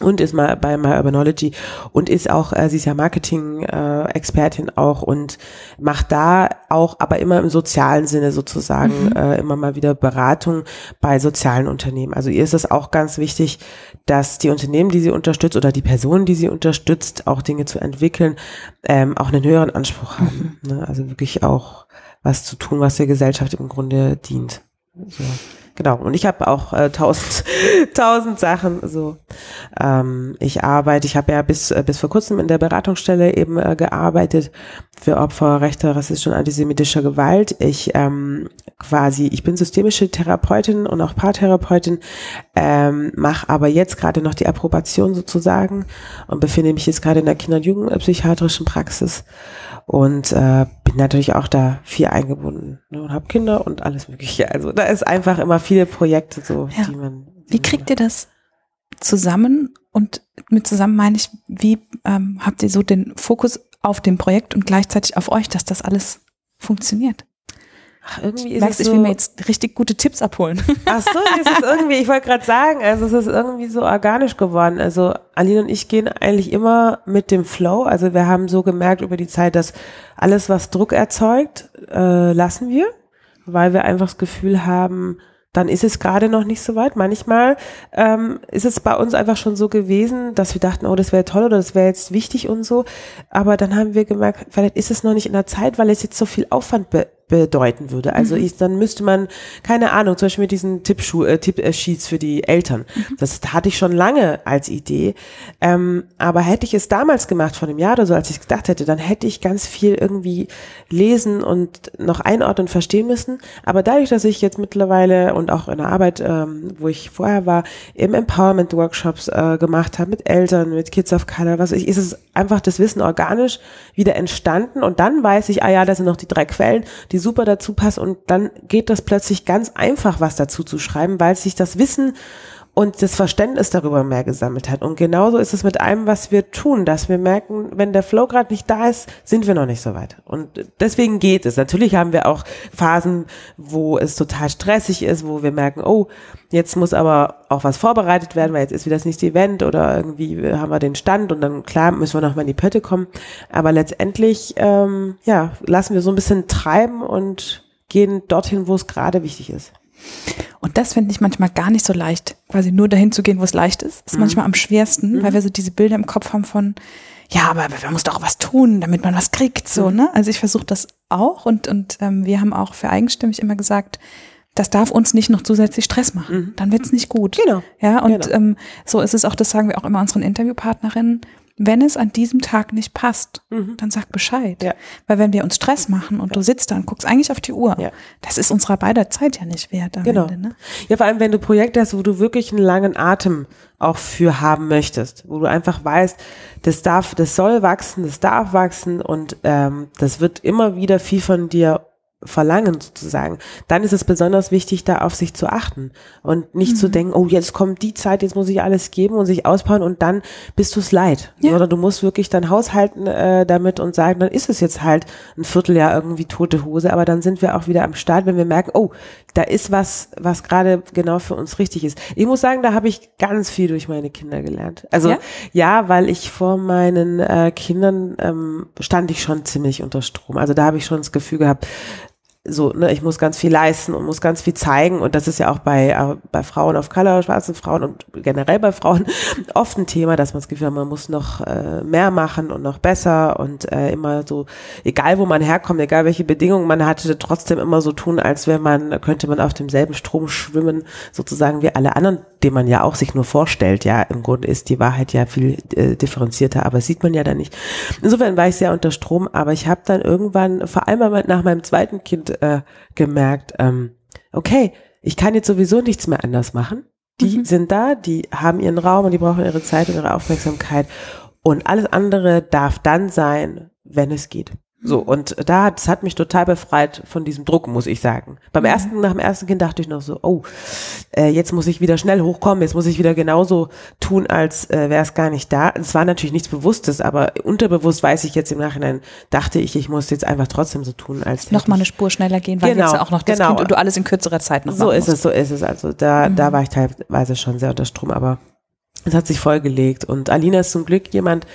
und ist mal bei My Urbanology und ist auch, äh, sie ist ja Marketing-Expertin äh, auch und macht da auch, aber immer im sozialen Sinne sozusagen, mhm. äh, immer mal wieder Beratung bei sozialen Unternehmen. Also ihr ist es auch ganz wichtig, dass die Unternehmen, die sie unterstützt oder die Personen, die sie unterstützt, auch Dinge zu entwickeln, ähm, auch einen höheren Anspruch haben. Mhm. Ne? Also wirklich auch was zu tun, was der Gesellschaft im Grunde dient. So. Genau. Und ich habe auch äh, tausend, tausend Sachen. So, ähm, ich arbeite. Ich habe ja bis äh, bis vor kurzem in der Beratungsstelle eben äh, gearbeitet für Opfer rechter, rassistischer und antisemitischer Gewalt. Ich ähm, quasi, ich bin systemische Therapeutin und auch Paartherapeutin, ähm, mache aber jetzt gerade noch die Approbation sozusagen und befinde mich jetzt gerade in der Kinder- und Jugendpsychiatrischen Praxis und äh, bin natürlich auch da viel eingebunden ne, und habe Kinder und alles Mögliche. Also da ist einfach immer viele Projekte so, ja. die man. Die wie kriegt ihr das zusammen? Und mit zusammen meine ich, wie ähm, habt ihr so den Fokus auf dem Projekt und gleichzeitig auf euch, dass das alles funktioniert? Ach, irgendwie ist Merkst, es so, ich will mir jetzt richtig gute Tipps abholen. Ach so, es ist irgendwie, ich wollte gerade sagen, also es ist irgendwie so organisch geworden. Also Aline und ich gehen eigentlich immer mit dem Flow. Also wir haben so gemerkt über die Zeit, dass alles, was Druck erzeugt, äh, lassen wir, weil wir einfach das Gefühl haben, dann ist es gerade noch nicht so weit. Manchmal ähm, ist es bei uns einfach schon so gewesen, dass wir dachten, oh, das wäre toll oder das wäre jetzt wichtig und so. Aber dann haben wir gemerkt, vielleicht ist es noch nicht in der Zeit, weil es jetzt so viel Aufwand be bedeuten würde. Also mhm. ich, dann müsste man, keine Ahnung, zum Beispiel mit diesen Tippschuh, äh, Tipp-Sheets für die Eltern. Mhm. Das hatte ich schon lange als Idee. Ähm, aber hätte ich es damals gemacht, vor einem Jahr oder so, als ich gedacht hätte, dann hätte ich ganz viel irgendwie lesen und noch einordnen und verstehen müssen. Aber dadurch, dass ich jetzt mittlerweile und auch in der Arbeit, ähm, wo ich vorher war, eben Empowerment-Workshops äh, gemacht habe mit Eltern, mit Kids of Color, was ich, ist es einfach das Wissen organisch wieder entstanden und dann weiß ich, ah ja, das sind noch die drei Quellen, die super dazu passt und dann geht das plötzlich ganz einfach, was dazu zu schreiben, weil sich das Wissen und das Verständnis darüber mehr gesammelt hat. Und genauso ist es mit allem, was wir tun, dass wir merken, wenn der Flow gerade nicht da ist, sind wir noch nicht so weit. Und deswegen geht es. Natürlich haben wir auch Phasen, wo es total stressig ist, wo wir merken, oh, jetzt muss aber auch was vorbereitet werden, weil jetzt ist wieder das nächste Event oder irgendwie haben wir den Stand und dann klar müssen wir nochmal in die Pötte kommen. Aber letztendlich, ähm, ja, lassen wir so ein bisschen treiben und gehen dorthin, wo es gerade wichtig ist. Und das finde ich manchmal gar nicht so leicht, quasi nur dahin zu gehen, wo es leicht ist. Ist mhm. manchmal am schwersten, mhm. weil wir so diese Bilder im Kopf haben von, ja, aber man muss doch was tun, damit man was kriegt, so, mhm. ne? Also ich versuche das auch und, und ähm, wir haben auch für eigenstimmig immer gesagt, das darf uns nicht noch zusätzlich Stress machen. Mhm. Dann wird's nicht gut. Genau. Ja, und genau. Ähm, so ist es auch, das sagen wir auch immer unseren Interviewpartnerinnen, wenn es an diesem Tag nicht passt, mhm. dann sag Bescheid. Ja. Weil wenn wir uns Stress machen und du sitzt da und guckst eigentlich auf die Uhr, ja. das ist unserer beider Zeit ja nicht wert. genau. Ende, ne? Ja, vor allem wenn du Projekte hast, wo du wirklich einen langen Atem auch für haben möchtest, wo du einfach weißt, das darf, das soll wachsen, das darf wachsen und ähm, das wird immer wieder viel von dir verlangen sozusagen, dann ist es besonders wichtig, da auf sich zu achten und nicht mhm. zu denken, oh, jetzt kommt die Zeit, jetzt muss ich alles geben und sich ausbauen und dann bist du es leid. Ja. Oder du musst wirklich dann haushalten äh, damit und sagen, dann ist es jetzt halt ein Vierteljahr irgendwie tote Hose, aber dann sind wir auch wieder am Start, wenn wir merken, oh, da ist was, was gerade genau für uns richtig ist. Ich muss sagen, da habe ich ganz viel durch meine Kinder gelernt. Also ja, ja weil ich vor meinen äh, Kindern ähm, stand ich schon ziemlich unter Strom. Also da habe ich schon das Gefühl gehabt, so, ne, ich muss ganz viel leisten und muss ganz viel zeigen. Und das ist ja auch bei, äh, bei Frauen of Color, schwarzen Frauen und generell bei Frauen oft ein Thema, dass man das Gefühl hat, man muss noch äh, mehr machen und noch besser und äh, immer so, egal wo man herkommt, egal welche Bedingungen man hatte, trotzdem immer so tun, als wäre man, könnte man auf demselben Strom schwimmen, sozusagen wie alle anderen, den man ja auch sich nur vorstellt. Ja, im Grunde ist die Wahrheit ja viel äh, differenzierter, aber sieht man ja dann nicht. Insofern war ich sehr unter Strom, aber ich habe dann irgendwann, vor allem nach meinem zweiten Kind, äh, gemerkt, ähm, okay, ich kann jetzt sowieso nichts mehr anders machen. Die mhm. sind da, die haben ihren Raum und die brauchen ihre Zeit und ihre Aufmerksamkeit. Und alles andere darf dann sein, wenn es geht. So, und da, das hat mich total befreit von diesem Druck, muss ich sagen. Beim mhm. ersten, nach dem ersten Kind dachte ich noch so, oh, äh, jetzt muss ich wieder schnell hochkommen, jetzt muss ich wieder genauso tun, als äh, wäre es gar nicht da. Es war natürlich nichts Bewusstes, aber unterbewusst weiß ich jetzt im Nachhinein, dachte ich, ich muss jetzt einfach trotzdem so tun, als Noch mal eine Spur schneller gehen, weil genau, jetzt ja auch noch das genau. Kind und du alles in kürzerer Zeit noch So ist musst. es, so ist es. Also da, mhm. da war ich teilweise schon sehr unter Strom, aber es hat sich vollgelegt. Und Alina ist zum Glück jemand,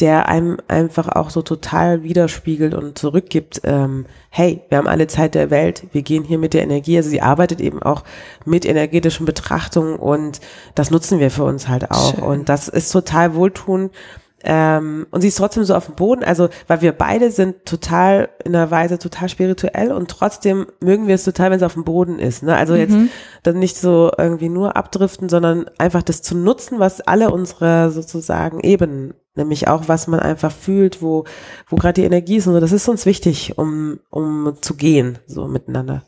der einem einfach auch so total widerspiegelt und zurückgibt, ähm, hey, wir haben alle Zeit der Welt, wir gehen hier mit der Energie, also sie arbeitet eben auch mit energetischen Betrachtungen und das nutzen wir für uns halt auch. Schön. Und das ist total wohltuend ähm, und sie ist trotzdem so auf dem Boden, also weil wir beide sind total in einer Weise total spirituell und trotzdem mögen wir es total, wenn es auf dem Boden ist. Ne? Also mhm. jetzt dann nicht so irgendwie nur abdriften, sondern einfach das zu nutzen, was alle unsere sozusagen Ebenen, nämlich auch was man einfach fühlt, wo wo gerade die Energie ist und so. Das ist uns wichtig, um um zu gehen so miteinander.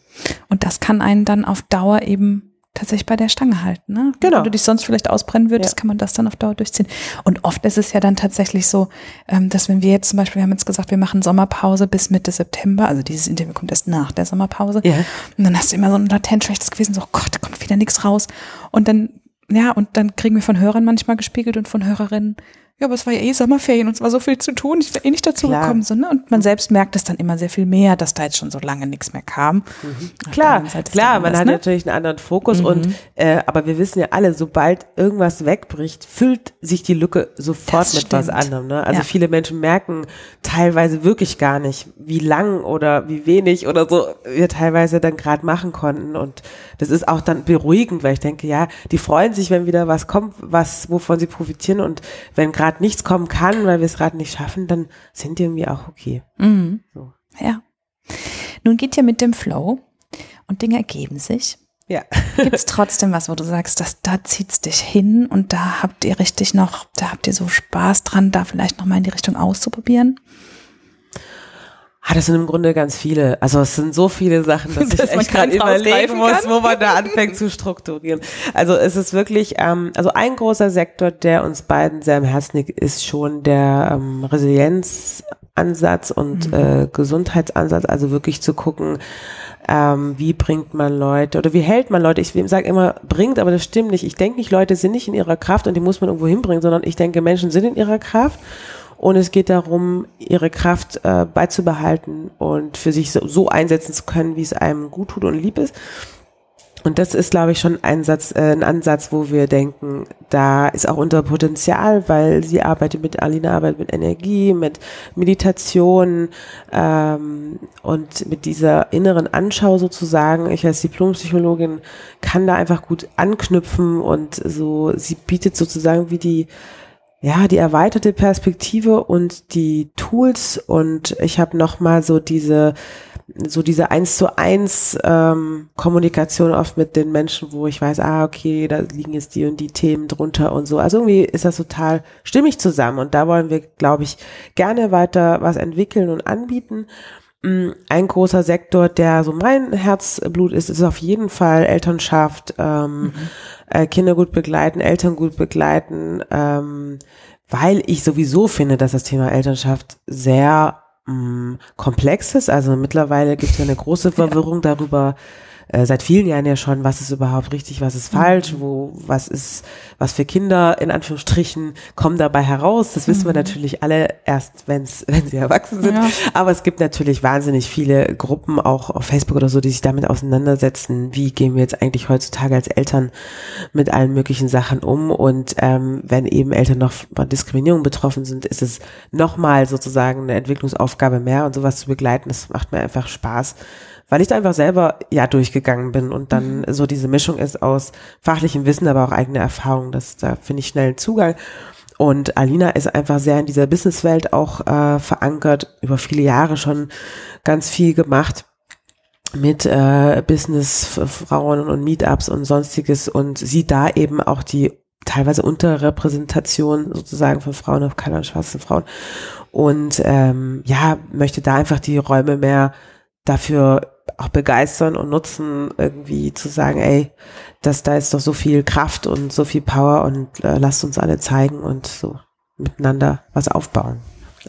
Und das kann einen dann auf Dauer eben tatsächlich bei der Stange halten. Ne? Genau. Wenn du dich sonst vielleicht ausbrennen würdest, ja. kann man das dann auf Dauer durchziehen. Und oft ist es ja dann tatsächlich so, ähm, dass wenn wir jetzt zum Beispiel, wir haben jetzt gesagt, wir machen Sommerpause bis Mitte September, also dieses Interview kommt erst nach der Sommerpause. Ja. Und dann hast du immer so ein latent schlechtes Gewissen, so, oh Gott, da kommt wieder nichts raus. Und dann, ja, und dann kriegen wir von Hörern manchmal gespiegelt und von Hörerinnen, ja, aber es war ja eh Sommerferien und es war so viel zu tun, ich wäre eh nicht dazu Klar. gekommen. So, ne? Und man selbst merkt es dann immer sehr viel mehr, dass da jetzt schon so lange nichts mehr kam. Mhm. Klar, klar, man hat ne? natürlich einen anderen Fokus mhm. und äh, aber wir wissen ja alle, sobald irgendwas wegbricht, füllt sich die Lücke sofort das mit stimmt. was anderem. Ne? Also ja. viele Menschen merken teilweise wirklich gar nicht, wie lang oder wie wenig oder so wir teilweise dann gerade machen konnten. Und das ist auch dann beruhigend, weil ich denke, ja, die freuen sich, wenn wieder was kommt, was wovon sie profitieren und wenn gerade gerade nichts kommen kann, weil wir es gerade nicht schaffen, dann sind die irgendwie auch okay. Mhm. So. Ja. Nun geht ihr mit dem Flow und Dinge ergeben sich. Ja. Gibt es trotzdem was, wo du sagst, dass da zieht's dich hin und da habt ihr richtig noch, da habt ihr so Spaß dran, da vielleicht noch mal in die Richtung auszuprobieren? Ah, das sind im Grunde ganz viele. Also es sind so viele Sachen, dass, dass ich echt gerade überlegen muss, kann. wo man da anfängt zu strukturieren. Also es ist wirklich, ähm, also ein großer Sektor, der uns beiden sehr am Herzen liegt, ist schon der ähm, Resilienzansatz und mhm. äh, Gesundheitsansatz. Also wirklich zu gucken, ähm, wie bringt man Leute oder wie hält man Leute. Ich sage immer bringt, aber das stimmt nicht. Ich denke nicht, Leute sind nicht in ihrer Kraft und die muss man irgendwo hinbringen, sondern ich denke, Menschen sind in ihrer Kraft und es geht darum, ihre Kraft äh, beizubehalten und für sich so, so einsetzen zu können, wie es einem gut tut und lieb ist. Und das ist, glaube ich, schon ein, Satz, äh, ein Ansatz, wo wir denken, da ist auch unser Potenzial, weil sie arbeitet mit, Alina arbeitet mit Energie, mit Meditation ähm, und mit dieser inneren Anschau sozusagen. Ich als Diplompsychologin kann da einfach gut anknüpfen und so, sie bietet sozusagen wie die ja, die erweiterte Perspektive und die Tools und ich habe nochmal so diese so diese eins zu eins ähm, Kommunikation oft mit den Menschen, wo ich weiß, ah, okay, da liegen jetzt die und die Themen drunter und so. Also irgendwie ist das total stimmig zusammen und da wollen wir, glaube ich, gerne weiter was entwickeln und anbieten. Mm, ein großer Sektor, der so mein Herzblut ist, ist auf jeden Fall Elternschaft, ähm, mhm. äh, Kinder gut begleiten, Eltern gut begleiten, ähm, weil ich sowieso finde, dass das Thema Elternschaft sehr mh, mm, komplex ist. Also mittlerweile gibt es ja eine große Verwirrung ja. darüber, äh, seit vielen Jahren ja schon, was ist überhaupt richtig, was ist falsch, mhm. wo, was ist, was für Kinder in Anführungsstrichen kommen dabei heraus. Das wissen wir mhm. natürlich alle erst, wenn's, wenn sie erwachsen sind. Ja. Aber es gibt natürlich wahnsinnig viele Gruppen, auch auf Facebook oder so, die sich damit auseinandersetzen, wie gehen wir jetzt eigentlich heutzutage als Eltern mit allen möglichen Sachen um. Und ähm, wenn eben Eltern noch von Diskriminierung betroffen sind, ist es nochmal sozusagen eine Entwicklungsaufgabe mehr und sowas zu begleiten. Das macht mir einfach Spaß weil ich da einfach selber ja durchgegangen bin und dann mhm. so diese Mischung ist aus fachlichem Wissen, aber auch eigener Erfahrung. Das, da finde ich schnell einen Zugang. Und Alina ist einfach sehr in dieser Businesswelt auch äh, verankert, über viele Jahre schon ganz viel gemacht mit äh, Businessfrauen und Meetups und sonstiges und sieht da eben auch die teilweise Unterrepräsentation sozusagen von Frauen auf keiner schwarzen Frauen und ähm, ja möchte da einfach die Räume mehr dafür auch begeistern und nutzen, irgendwie zu sagen, ey, das, da ist doch so viel Kraft und so viel Power und äh, lasst uns alle zeigen und so miteinander was aufbauen.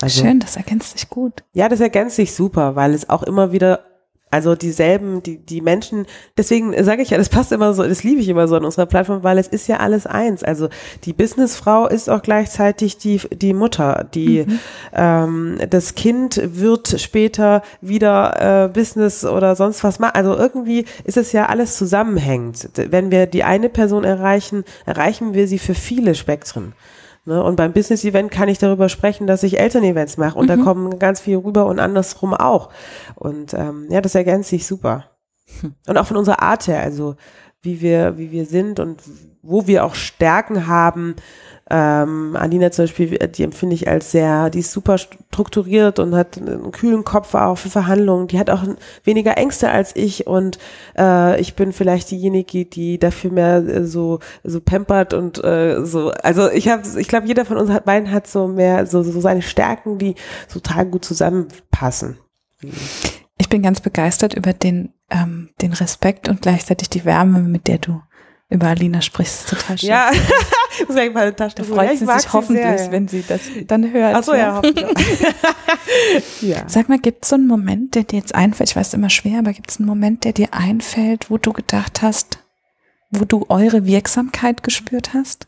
Also, Schön, das ergänzt sich gut. Ja, das ergänzt sich super, weil es auch immer wieder also dieselben, die, die Menschen, deswegen sage ich ja, das passt immer so, das liebe ich immer so an unserer Plattform, weil es ist ja alles eins. Also die Businessfrau ist auch gleichzeitig die, die Mutter, die mhm. ähm, das Kind wird später wieder äh, Business oder sonst was machen. Also irgendwie ist es ja alles zusammenhängend. Wenn wir die eine Person erreichen, erreichen wir sie für viele Spektren. Ne? Und beim Business-Event kann ich darüber sprechen, dass ich Eltern-Events mache und mhm. da kommen ganz viel rüber und andersrum auch. Und ähm, ja, das ergänzt sich super. Hm. Und auch von unserer Art her, also wie wir, wie wir sind und wo wir auch Stärken haben, ähm, Alina zum Beispiel, die empfinde ich als sehr, die ist super strukturiert und hat einen kühlen Kopf auch für Verhandlungen. Die hat auch weniger Ängste als ich und äh, ich bin vielleicht diejenige, die dafür mehr äh, so so pampert und äh, so. Also ich habe, ich glaube, jeder von uns hat beiden hat so mehr so, so seine Stärken, die total gut zusammenpassen. Ich bin ganz begeistert über den ähm, den Respekt und gleichzeitig die Wärme, mit der du über Alina sprichst. Total schön. Ja, muss ich mal eine Tasche Da freut sie sich hoffentlich, sehr, ja. wenn sie das dann hört. Ach so, ja, hoffentlich. ja. Sag mal, gibt es so einen Moment, der dir jetzt einfällt? Ich weiß, immer schwer, aber gibt es einen Moment, der dir einfällt, wo du gedacht hast, wo du eure Wirksamkeit gespürt hast?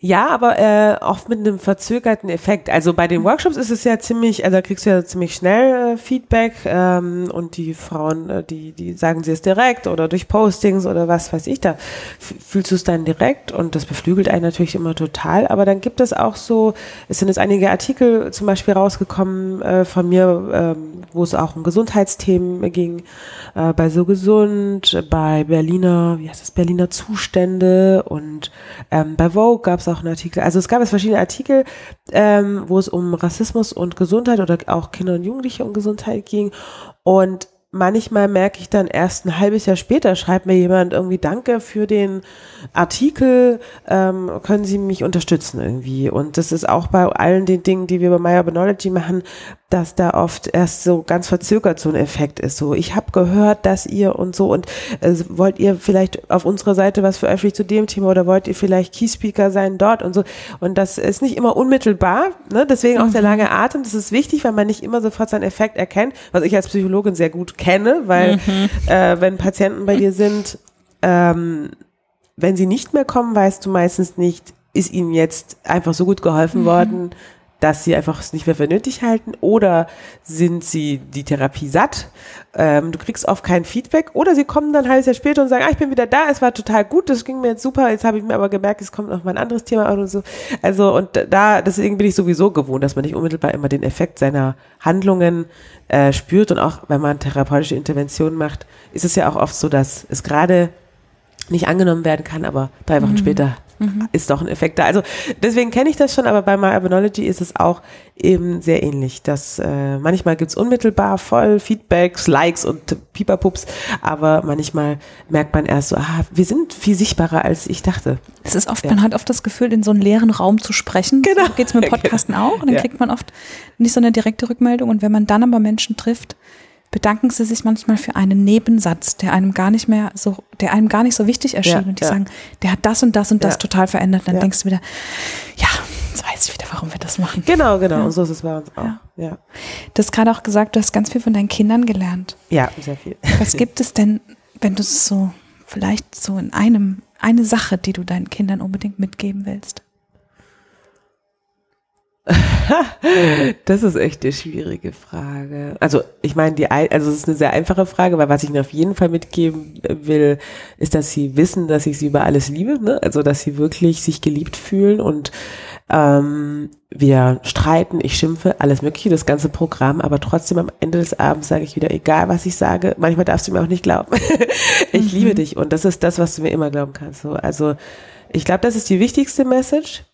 Ja, aber äh, oft mit einem verzögerten Effekt. Also bei den Workshops ist es ja ziemlich, also da kriegst du ja ziemlich schnell äh, Feedback ähm, und die Frauen, äh, die, die sagen sie es direkt oder durch Postings oder was weiß ich, da fühlst du es dann direkt und das beflügelt einen natürlich immer total. Aber dann gibt es auch so, es sind jetzt einige Artikel zum Beispiel rausgekommen äh, von mir, ähm, wo es auch um Gesundheitsthemen ging, äh, bei So Gesund, bei Berliner, wie heißt das, Berliner Zustände und ähm, bei Vogue gab auch einen Artikel. Also es gab es verschiedene Artikel, ähm, wo es um Rassismus und Gesundheit oder auch Kinder und Jugendliche und Gesundheit ging. Und manchmal merke ich dann erst ein halbes Jahr später, schreibt mir jemand irgendwie Danke für den Artikel, ähm, können Sie mich unterstützen irgendwie. Und das ist auch bei allen den Dingen, die wir bei Urbanology machen, dass da oft erst so ganz verzögert so ein Effekt ist. So, ich habe gehört, dass ihr und so und äh, wollt ihr vielleicht auf unserer Seite was veröffentlichen zu dem Thema oder wollt ihr vielleicht Keyspeaker sein dort und so. Und das ist nicht immer unmittelbar, ne? deswegen auch der mhm. lange Atem. Das ist wichtig, weil man nicht immer sofort seinen Effekt erkennt, was ich als Psychologin sehr gut kenne, weil mhm. äh, wenn Patienten bei dir sind, ähm, wenn sie nicht mehr kommen, weißt du meistens nicht, ist ihnen jetzt einfach so gut geholfen mhm. worden, dass sie einfach es nicht mehr für nötig halten oder sind sie die Therapie satt. Ähm, du kriegst oft kein Feedback oder sie kommen dann ein halbes Jahr später und sagen, ah, ich bin wieder da, es war total gut, das ging mir jetzt super, jetzt habe ich mir aber gemerkt, es kommt noch mal ein anderes Thema oder so. Also und da, deswegen bin ich sowieso gewohnt, dass man nicht unmittelbar immer den Effekt seiner Handlungen äh, spürt und auch wenn man therapeutische Interventionen macht, ist es ja auch oft so, dass es gerade nicht angenommen werden kann, aber drei Wochen mhm. später mhm. ist doch ein Effekt da. Also deswegen kenne ich das schon, aber bei My Urbanology ist es auch eben sehr ähnlich. Dass äh, manchmal gibt's unmittelbar voll Feedbacks, Likes und Pieperpups, aber manchmal merkt man erst so, ah, wir sind viel sichtbarer, als ich dachte. Es ist oft, ja. man hat oft das Gefühl, in so einen leeren Raum zu sprechen. Genau. So geht's mit. Podcasten genau. auch. Und dann ja. kriegt man oft nicht so eine direkte Rückmeldung. Und wenn man dann aber Menschen trifft, bedanken sie sich manchmal für einen Nebensatz, der einem gar nicht mehr so, der einem gar nicht so wichtig erschien. Ja, und die ja. sagen, der hat das und das und das ja. total verändert. Dann denkst du wieder, ja, jetzt weiß ich wieder, warum wir das machen. Genau, genau. Und so ist es bei uns auch. Ja. Du hast gerade auch gesagt, du hast ganz viel von deinen Kindern gelernt. Ja, sehr viel. Was gibt es denn, wenn du es so, vielleicht so in einem, eine Sache, die du deinen Kindern unbedingt mitgeben willst? das ist echt eine schwierige Frage. Also ich meine, die, also es ist eine sehr einfache Frage, weil was ich ihnen auf jeden Fall mitgeben will, ist, dass sie wissen, dass ich sie über alles liebe. Ne? Also dass sie wirklich sich geliebt fühlen und ähm, wir streiten, ich schimpfe, alles mögliche, das ganze Programm, aber trotzdem am Ende des Abends sage ich wieder, egal was ich sage, manchmal darfst du mir auch nicht glauben. ich mhm. liebe dich und das ist das, was du mir immer glauben kannst. So, also ich glaube, das ist die wichtigste Message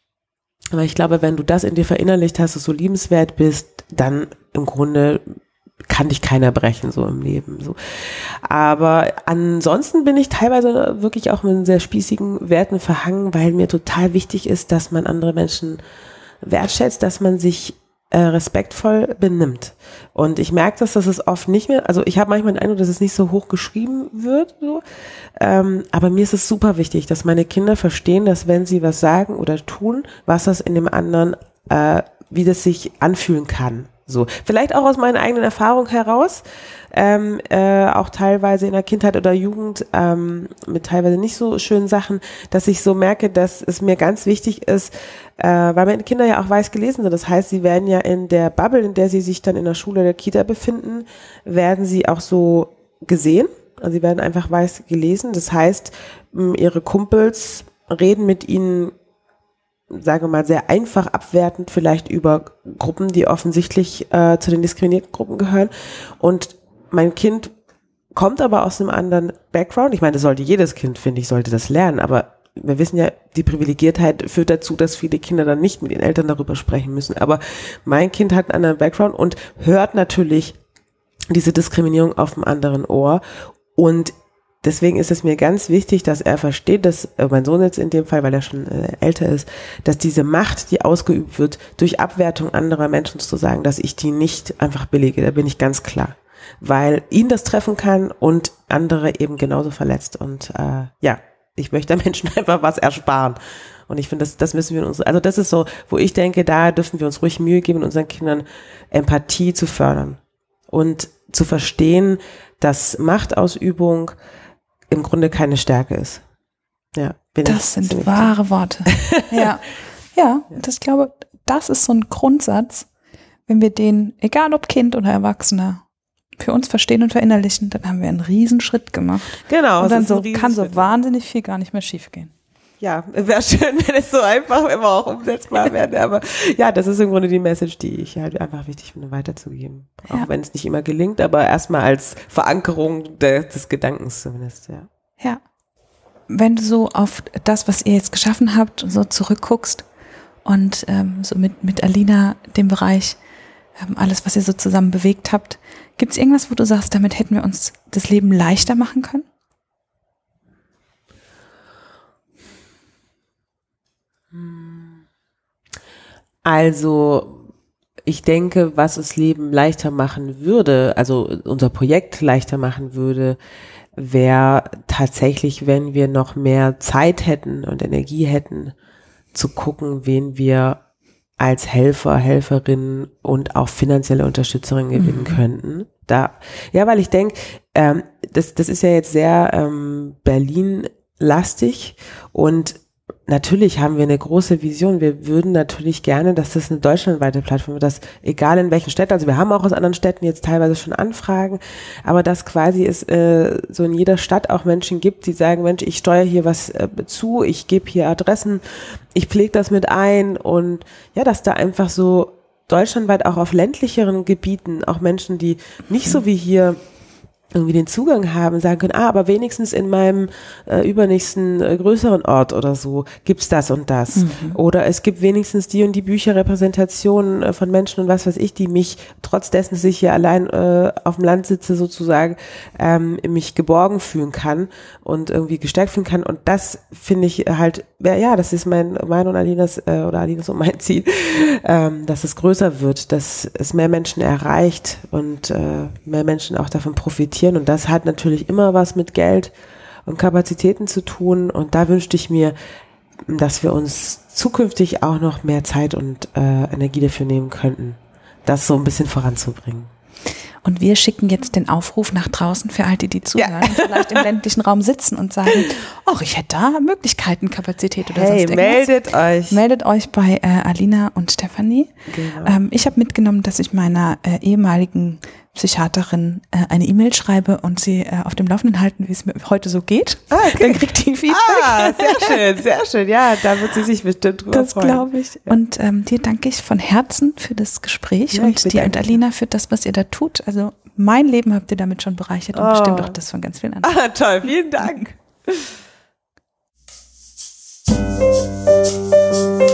aber ich glaube, wenn du das in dir verinnerlicht hast, dass du liebenswert bist, dann im Grunde kann dich keiner brechen, so im Leben, so. Aber ansonsten bin ich teilweise wirklich auch mit sehr spießigen Werten verhangen, weil mir total wichtig ist, dass man andere Menschen wertschätzt, dass man sich äh, respektvoll benimmt. Und ich merke das, dass es oft nicht mehr, also ich habe manchmal den Eindruck, dass es nicht so hoch geschrieben wird, so. Ähm, aber mir ist es super wichtig, dass meine Kinder verstehen, dass wenn sie was sagen oder tun, was das in dem anderen, äh, wie das sich anfühlen kann. So, vielleicht auch aus meinen eigenen Erfahrungen heraus, ähm, äh, auch teilweise in der Kindheit oder Jugend ähm, mit teilweise nicht so schönen Sachen, dass ich so merke, dass es mir ganz wichtig ist, äh, weil meine Kinder ja auch weiß gelesen sind. Das heißt, sie werden ja in der Bubble, in der sie sich dann in der Schule der Kita befinden, werden sie auch so gesehen. Also sie werden einfach weiß gelesen. Das heißt, ihre Kumpels reden mit ihnen sagen wir mal, sehr einfach abwertend vielleicht über Gruppen, die offensichtlich äh, zu den diskriminierten Gruppen gehören. Und mein Kind kommt aber aus einem anderen Background. Ich meine, das sollte jedes Kind, finde ich, sollte das lernen. Aber wir wissen ja, die Privilegiertheit führt dazu, dass viele Kinder dann nicht mit ihren Eltern darüber sprechen müssen. Aber mein Kind hat einen anderen Background und hört natürlich diese Diskriminierung auf dem anderen Ohr. Und deswegen ist es mir ganz wichtig, dass er versteht, dass äh, mein Sohn jetzt in dem Fall, weil er schon äh, älter ist, dass diese Macht, die ausgeübt wird, durch Abwertung anderer Menschen zu sagen, dass ich die nicht einfach billige. Da bin ich ganz klar, weil ihn das treffen kann und andere eben genauso verletzt. Und äh, ja, ich möchte Menschen einfach was ersparen. Und ich finde, das, das müssen wir uns, also das ist so, wo ich denke, da dürfen wir uns ruhig Mühe geben, unseren Kindern Empathie zu fördern und zu verstehen, dass Machtausübung im Grunde keine Stärke ist. Ja, das sind wahre Worte. ja. ja, das glaube, das ist so ein Grundsatz, wenn wir den, egal ob Kind oder Erwachsener, für uns verstehen und verinnerlichen, dann haben wir einen Riesenschritt gemacht. Genau. Und dann so, kann so wahnsinnig viel gar nicht mehr schiefgehen ja, wäre schön, wenn es so einfach immer auch umsetzbar wäre. Aber ja, das ist im Grunde die Message, die ich halt einfach wichtig finde, weiterzugeben. Auch ja. wenn es nicht immer gelingt, aber erstmal als Verankerung de, des Gedankens zumindest, ja. Ja. Wenn du so auf das, was ihr jetzt geschaffen habt, so zurückguckst und ähm, so mit, mit Alina dem Bereich, ähm, alles, was ihr so zusammen bewegt habt, gibt es irgendwas, wo du sagst, damit hätten wir uns das Leben leichter machen können? Also ich denke, was das Leben leichter machen würde, also unser Projekt leichter machen würde, wäre tatsächlich, wenn wir noch mehr Zeit hätten und Energie hätten, zu gucken, wen wir als Helfer, Helferin und auch finanzielle Unterstützerin gewinnen mhm. könnten. Da, ja, weil ich denke, ähm, das, das ist ja jetzt sehr ähm, Berlin-lastig und natürlich haben wir eine große Vision. Wir würden natürlich gerne, dass das eine deutschlandweite Plattform wird, dass egal in welchen Städten, also wir haben auch aus anderen Städten jetzt teilweise schon Anfragen, aber dass quasi es äh, so in jeder Stadt auch Menschen gibt, die sagen, Mensch, ich steuere hier was äh, zu, ich gebe hier Adressen, ich pflege das mit ein und ja, dass da einfach so deutschlandweit auch auf ländlicheren Gebieten auch Menschen, die nicht so wie hier irgendwie den Zugang haben, sagen können, ah, aber wenigstens in meinem äh, übernächsten äh, größeren Ort oder so gibt's das und das. Mhm. Oder es gibt wenigstens die und die Bücherrepräsentationen äh, von Menschen und was weiß ich, die mich, trotz dessen, dass ich hier allein äh, auf dem Land sitze, sozusagen, ähm, mich geborgen fühlen kann und irgendwie gestärkt fühlen kann. Und das finde ich halt, ja, das ist mein, mein und Alinas, äh, oder Alinas und mein Ziel, ähm, dass es größer wird, dass es mehr Menschen erreicht und äh, mehr Menschen auch davon profitieren investieren. Und das hat natürlich immer was mit Geld und Kapazitäten zu tun. Und da wünschte ich mir, dass wir uns zukünftig auch noch mehr Zeit und äh, Energie dafür nehmen könnten, das so ein bisschen voranzubringen. Und wir schicken jetzt den Aufruf nach draußen für all die, die zuhören ja. vielleicht im ländlichen Raum sitzen und sagen, ach, ich hätte da Möglichkeiten, Kapazität oder hey, sonst irgendwas. meldet euch. Meldet euch bei äh, Alina und Stefanie. Genau. Ähm, ich habe mitgenommen, dass ich meiner äh, ehemaligen Psychiaterin äh, eine E-Mail schreibe und sie äh, auf dem Laufenden halten, wie es mir heute so geht. Ah, okay. Dann kriegt die Feedback. Ah, sehr schön, sehr schön. Ja, da wird sie sich bestimmt drüber das freuen. Das glaube ich. Ja. Und ähm, dir danke ich von Herzen für das Gespräch ja, und dir und Alina für das, was ihr da tut. Also mein Leben habt ihr damit schon bereichert und oh. bestimmt auch das von ganz vielen anderen. Ah, toll, vielen Dank.